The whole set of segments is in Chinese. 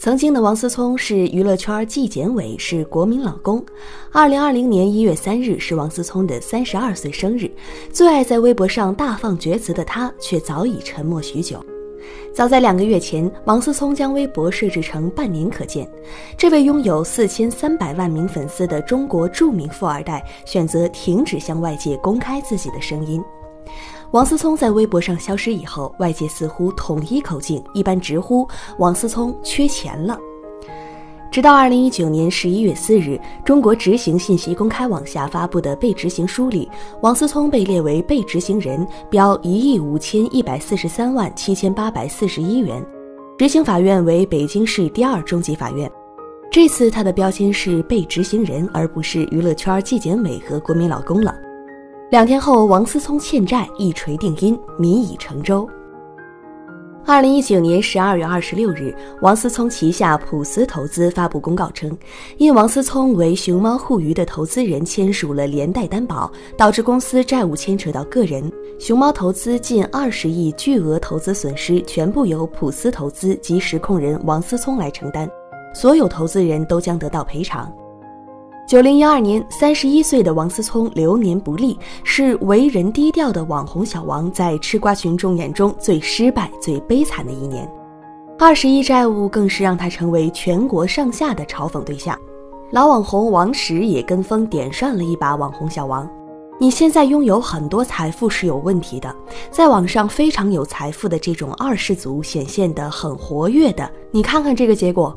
曾经的王思聪是娱乐圈纪检委，是国民老公。二零二零年一月三日是王思聪的三十二岁生日，最爱在微博上大放厥词的他，却早已沉默许久。早在两个月前，王思聪将微博设置成半年可见。这位拥有四千三百万名粉丝的中国著名富二代，选择停止向外界公开自己的声音。王思聪在微博上消失以后，外界似乎统一口径，一般直呼王思聪缺钱了。直到二零一九年十一月四日，中国执行信息公开网下发布的被执行书里，王思聪被列为被执行人，标一亿五千一百四十三万七千八百四十一元。执行法院为北京市第二中级法院。这次他的标签是被执行人，而不是娱乐圈纪检委和国民老公了。两天后，王思聪欠债一锤定音，民已成舟。二零一九年十二月二十六日，王思聪旗下普思投资发布公告称，因王思聪为熊猫互娱的投资人签署了连带担保，导致公司债务牵扯到个人，熊猫投资近二十亿巨额投资损失全部由普思投资及实控人王思聪来承担，所有投资人都将得到赔偿。九零一二年，三十一岁的王思聪流年不利，是为人低调的网红小王在吃瓜群众眼中最失败、最悲惨的一年。二十亿债务更是让他成为全国上下的嘲讽对象。老网红王石也跟风点上了一把网红小王：“你现在拥有很多财富是有问题的，在网上非常有财富的这种二世祖显现的很活跃的，你看看这个结果。”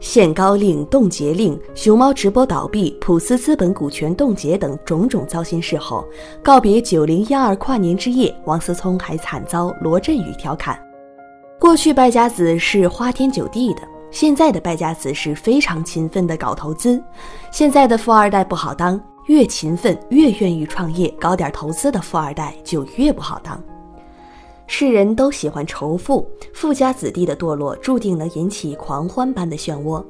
限高令、冻结令、熊猫直播倒闭、普思资本股权冻结等种种糟心事后，告别九零一二跨年之夜，王思聪还惨遭罗振宇调侃：“过去败家子是花天酒地的，现在的败家子是非常勤奋的搞投资。现在的富二代不好当，越勤奋越愿意创业搞点投资的富二代就越不好当。”世人都喜欢仇富，富家子弟的堕落注定能引起狂欢般的漩涡。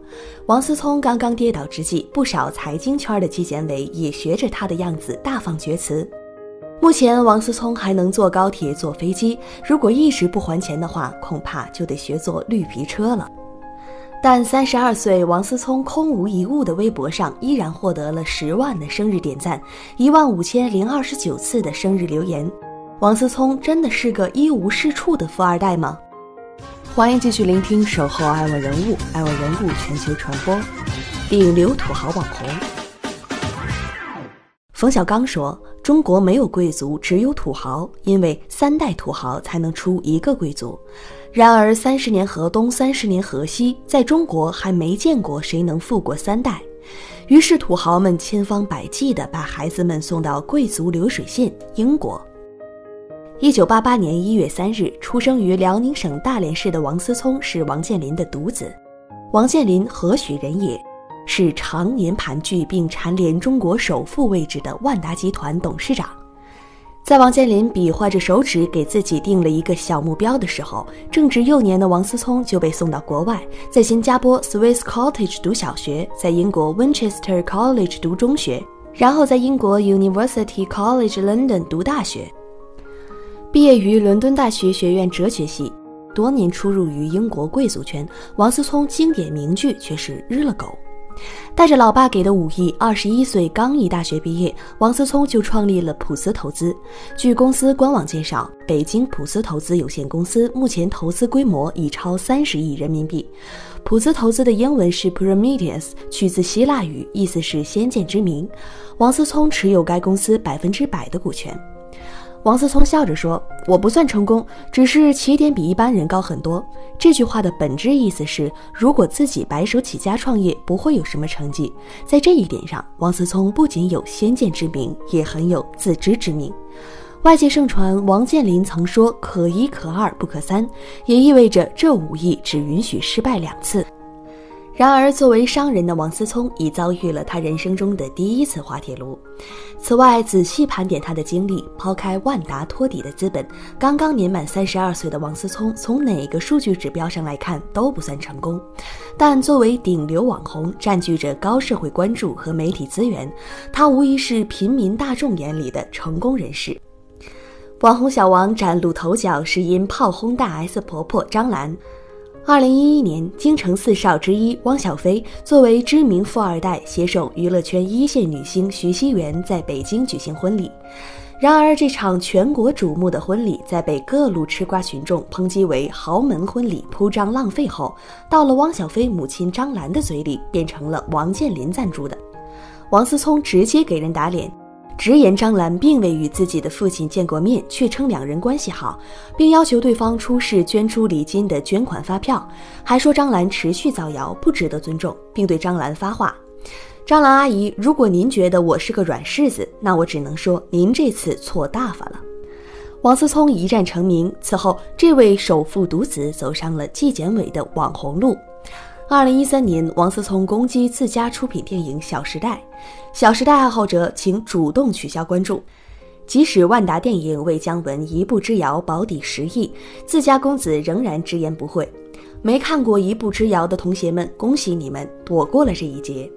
王思聪刚刚跌倒之际，不少财经圈的纪检委也学着他的样子大放厥词。目前，王思聪还能坐高铁、坐飞机，如果一直不还钱的话，恐怕就得学坐绿皮车了。但三十二岁王思聪空无一物的微博上，依然获得了十万的生日点赞，一万五千零二十九次的生日留言。王思聪真的是个一无是处的富二代吗？欢迎继续聆听《守候爱我人物》，爱我人物全球传播，顶流土豪网红。冯小刚说：“中国没有贵族，只有土豪，因为三代土豪才能出一个贵族。然而三十年河东，三十年河西，在中国还没见过谁能富过三代。于是土豪们千方百计地把孩子们送到贵族流水线——英国。”一九八八年一月三日，出生于辽宁省大连市的王思聪是王健林的独子。王健林何许人也？是常年盘踞并蝉联中国首富位置的万达集团董事长。在王健林比划着手指给自己定了一个小目标的时候，正值幼年的王思聪就被送到国外，在新加坡 Swiss Cottage 读小学，在英国 Winchester College 读中学，然后在英国 University College London 读大学。毕业于伦敦大学学院哲学系，多年出入于英国贵族圈。王思聪经典名句却是“日了狗”。带着老爸给的五亿，二十一岁刚一大学毕业，王思聪就创立了普思投资。据公司官网介绍，北京普思投资有限公司目前投资规模已超三十亿人民币。普思投资的英文是 Prometheus，取自希腊语，意思是先见之明。王思聪持有该公司百分之百的股权。王思聪笑着说：“我不算成功，只是起点比一般人高很多。”这句话的本质意思是，如果自己白手起家创业，不会有什么成绩。在这一点上，王思聪不仅有先见之明，也很有自知之明。外界盛传王健林曾说“可一可二不可三”，也意味着这五亿只允许失败两次。然而，作为商人的王思聪已遭遇了他人生中的第一次滑铁卢。此外，仔细盘点他的经历，抛开万达托底的资本，刚刚年满三十二岁的王思聪，从哪个数据指标上来看都不算成功。但作为顶流网红，占据着高社会关注和媒体资源，他无疑是平民大众眼里的成功人士。网红小王崭露头角，是因炮轰大 S 婆婆张兰。二零一一年，京城四少之一汪小菲作为知名富二代，携手娱乐圈一线女星徐熙媛在北京举行婚礼。然而，这场全国瞩目的婚礼在被各路吃瓜群众抨击为豪门婚礼、铺张浪费后，到了汪小菲母亲张兰的嘴里，变成了王健林赞助的。王思聪直接给人打脸。直言张兰并未与自己的父亲见过面，却称两人关系好，并要求对方出示捐出礼金的捐款发票，还说张兰持续造谣，不值得尊重，并对张兰发话：“张兰阿姨，如果您觉得我是个软柿子，那我只能说您这次错大发了。”王思聪一战成名，此后这位首富独子走上了纪检委的网红路。二零一三年，王思聪攻击自家出品电影《小时代》，《小时代》爱好者请主动取消关注。即使万达电影为姜文一步之遥保底十亿，自家公子仍然直言不讳。没看过《一步之遥》的同学们，恭喜你们躲过了这一劫。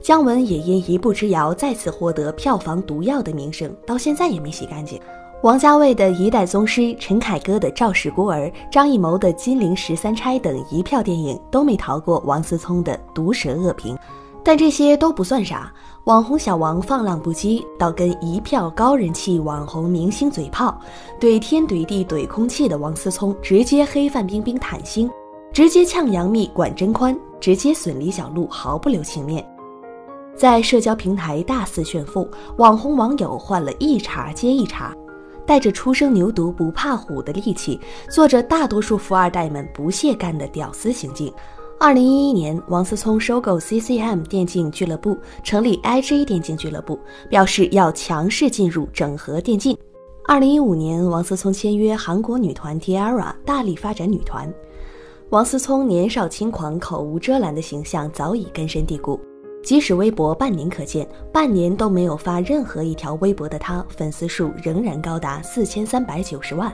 姜文也因《一步之遥》再次获得票房毒药的名声，到现在也没洗干净。王家卫的一代宗师、陈凯歌的赵氏孤儿、张艺谋的金陵十三钗等一票电影都没逃过王思聪的毒舌恶评，但这些都不算啥。网红小王放浪不羁，到跟一票高人气网红明星嘴炮，怼天怼地怼空气的王思聪直接黑范冰冰坦心，直接呛杨幂管真宽，直接损李小璐毫不留情面，在社交平台大肆炫富，网红网友换了一茬接一茬。带着初生牛犊不怕虎的戾气，做着大多数富二代们不屑干的屌丝行径。二零一一年，王思聪收购 CCM 电竞俱乐部，成立 IG 电竞俱乐部，表示要强势进入整合电竞。二零一五年，王思聪签约韩国女团 Tiara，大力发展女团。王思聪年少轻狂、口无遮拦的形象早已根深蒂固。即使微博半年可见，半年都没有发任何一条微博的他，粉丝数仍然高达四千三百九十万。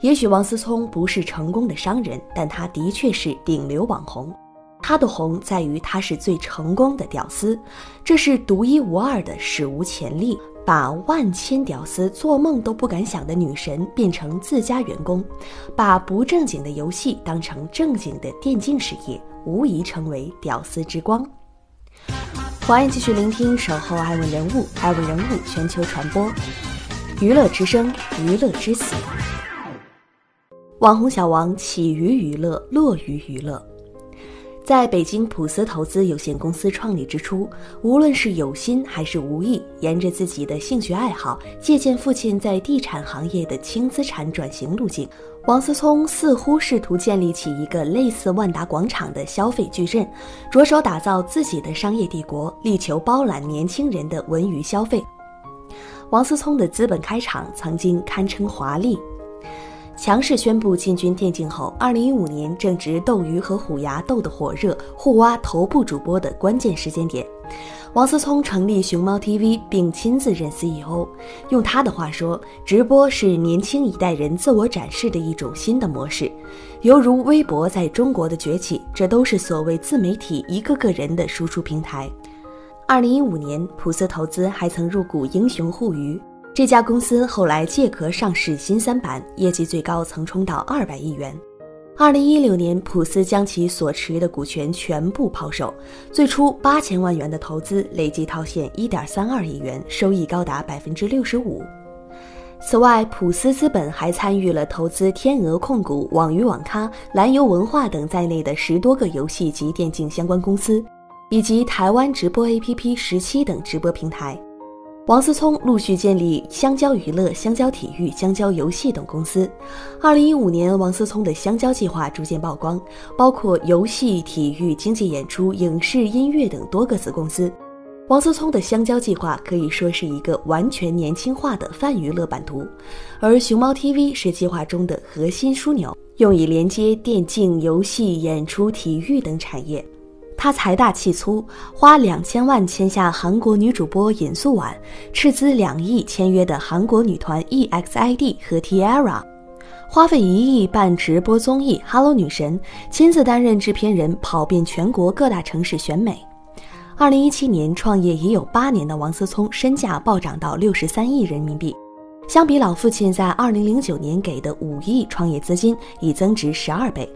也许王思聪不是成功的商人，但他的确是顶流网红。他的红在于他是最成功的屌丝，这是独一无二的，史无前例。把万千屌丝做梦都不敢想的女神变成自家员工，把不正经的游戏当成正经的电竞事业，无疑成为屌丝之光。欢迎继续聆听《守候爱问人物》，爱问人物全球传播，娱乐之声，娱乐之死。网红小王起于娱乐，落于娱乐。在北京普思投资有限公司创立之初，无论是有心还是无意，沿着自己的兴趣爱好，借鉴父亲在地产行业的轻资产转型路径。王思聪似乎试图建立起一个类似万达广场的消费矩阵，着手打造自己的商业帝国，力求包揽年轻人的文娱消费。王思聪的资本开场曾经堪称华丽，强势宣布进军电竞后，二零一五年正值斗鱼和虎牙斗得火热，互挖头部主播的关键时间点。王思聪成立熊猫 TV，并亲自任 CEO。用他的话说，直播是年轻一代人自我展示的一种新的模式，犹如微博在中国的崛起，这都是所谓自媒体一个个人的输出平台。二零一五年，普思投资还曾入股英雄互娱，这家公司后来借壳上市新三板，业绩最高曾冲到二百亿元。二零一六年，普斯将其所持的股权全部抛售，最初八千万元的投资累计套现一点三二亿元，收益高达百分之六十五。此外，普斯资本还参与了投资天鹅控股、网鱼网咖、蓝游文化等在内的十多个游戏及电竞相关公司，以及台湾直播 APP 十七等直播平台。王思聪陆续建立香蕉娱乐、香蕉体育、香蕉游戏等公司。二零一五年，王思聪的香蕉计划逐渐曝光，包括游戏、体育、经济演出、影视、音乐等多个子公司。王思聪的香蕉计划可以说是一个完全年轻化的泛娱乐版图，而熊猫 TV 是计划中的核心枢纽，用以连接电竞、游戏、演出、体育等产业。他财大气粗，花两千万签下韩国女主播尹素婉，斥资两亿签约的韩国女团 EXID 和 Tiara，花费一亿办直播综艺《Hello 女神》，亲自担任制片人，跑遍全国各大城市选美。二零一七年创业已有八年的王思聪身价暴涨到六十三亿人民币，相比老父亲在二零零九年给的五亿创业资金，已增值十二倍。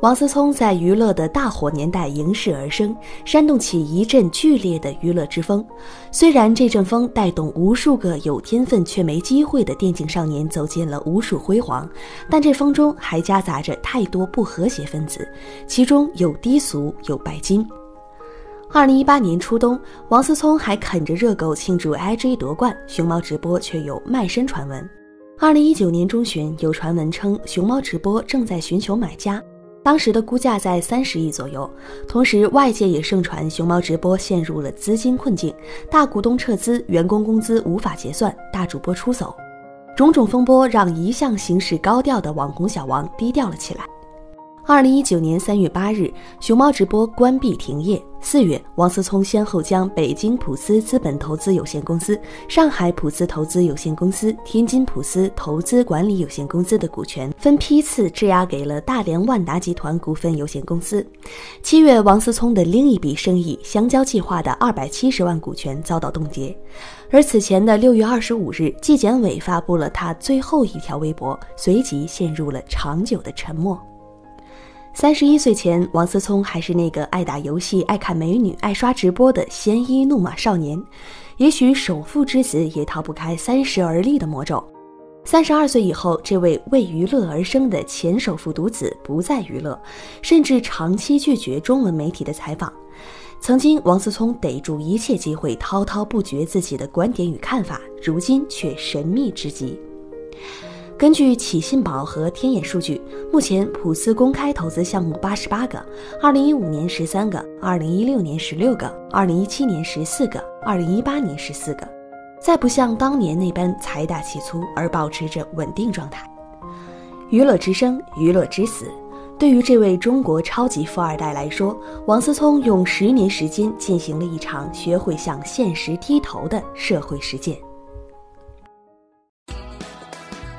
王思聪在娱乐的大火年代迎势而生，煽动起一阵剧烈的娱乐之风。虽然这阵风带动无数个有天分却没机会的电竞少年走进了无数辉煌，但这风中还夹杂着太多不和谐分子，其中有低俗，有拜金。二零一八年初冬，王思聪还啃着热狗庆祝 IG 夺冠，熊猫直播却有卖身传闻。二零一九年中旬，有传闻称熊猫直播正在寻求买家，当时的估价在三十亿左右。同时，外界也盛传熊猫直播陷入了资金困境，大股东撤资，员工工资无法结算，大主播出走，种种风波让一向行事高调的网红小王低调了起来。二零一九年三月八日，熊猫直播关闭停业。四月，王思聪先后将北京普思资本投资有限公司、上海普思投资有限公司、天津普思投资管理有限公司的股权分批次质押给了大连万达集团股份有限公司。七月，王思聪的另一笔生意香蕉计划的二百七十万股权遭到冻结。而此前的六月二十五日，纪检委发布了他最后一条微博，随即陷入了长久的沉默。三十一岁前，王思聪还是那个爱打游戏、爱看美女、爱刷直播的鲜衣怒马少年。也许首富之子也逃不开三十而立的魔咒。三十二岁以后，这位为娱乐而生的前首富独子不再娱乐，甚至长期拒绝中文媒体的采访。曾经，王思聪逮住一切机会滔滔不绝自己的观点与看法，如今却神秘之极。根据启信宝和天眼数据，目前普思公开投资项目八十八个，二零一五年十三个，二零一六年十六个，二零一七年十四个，二零一八年十四个，再不像当年那般财大气粗，而保持着稳定状态。娱乐之生，娱乐之死。对于这位中国超级富二代来说，王思聪用十年时间进行了一场学会向现实低头的社会实践。